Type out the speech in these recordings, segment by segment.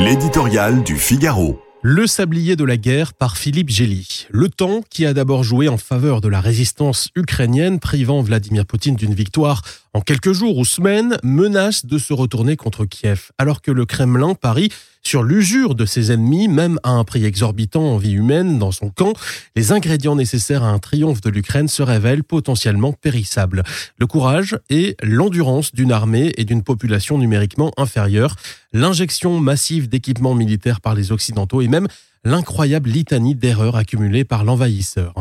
L'éditorial du Figaro. Le sablier de la guerre par Philippe Gély. Le temps qui a d'abord joué en faveur de la résistance ukrainienne, privant Vladimir Poutine d'une victoire quelques jours ou semaines, menace de se retourner contre Kiev, alors que le Kremlin parie sur l'usure de ses ennemis, même à un prix exorbitant en vie humaine dans son camp, les ingrédients nécessaires à un triomphe de l'Ukraine se révèlent potentiellement périssables. Le courage et l'endurance d'une armée et d'une population numériquement inférieure, l'injection massive d'équipements militaires par les Occidentaux et même l'incroyable litanie d'erreurs accumulées par l'envahisseur.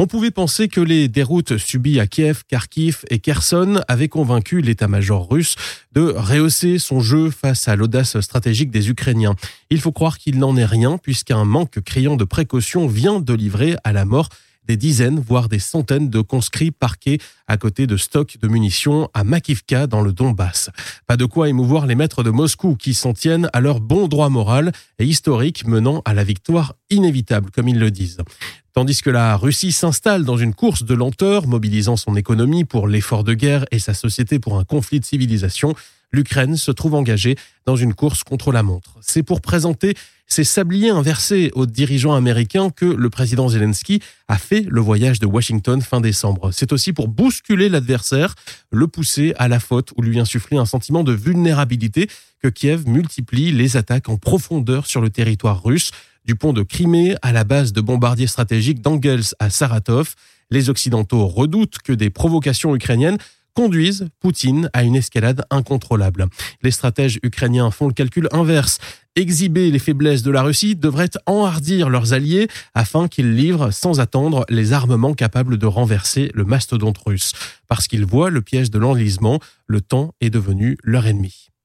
On pouvait penser que les déroutes subies à Kiev, Kharkiv et Kherson avaient convaincu l'état-major russe de rehausser son jeu face à l'audace stratégique des Ukrainiens. Il faut croire qu'il n'en est rien puisqu'un manque criant de précaution vient de livrer à la mort des dizaines, voire des centaines de conscrits parqués à côté de stocks de munitions à Makivka dans le Donbass. Pas de quoi émouvoir les maîtres de Moscou qui s'en tiennent à leur bon droit moral et historique menant à la victoire inévitable, comme ils le disent. Tandis que la Russie s'installe dans une course de lenteur, mobilisant son économie pour l'effort de guerre et sa société pour un conflit de civilisation, l'Ukraine se trouve engagée dans une course contre la montre. C'est pour présenter ces sabliers inversés aux dirigeants américains que le président Zelensky a fait le voyage de Washington fin décembre. C'est aussi pour bousculer l'adversaire, le pousser à la faute ou lui insuffler un sentiment de vulnérabilité que Kiev multiplie les attaques en profondeur sur le territoire russe du pont de Crimée à la base de bombardiers stratégiques d'Angels à Saratov. Les Occidentaux redoutent que des provocations ukrainiennes conduisent Poutine à une escalade incontrôlable. Les stratèges ukrainiens font le calcul inverse. Exhiber les faiblesses de la Russie devrait enhardir leurs alliés afin qu'ils livrent sans attendre les armements capables de renverser le mastodonte russe. Parce qu'ils voient le piège de l'enlisement, le temps est devenu leur ennemi.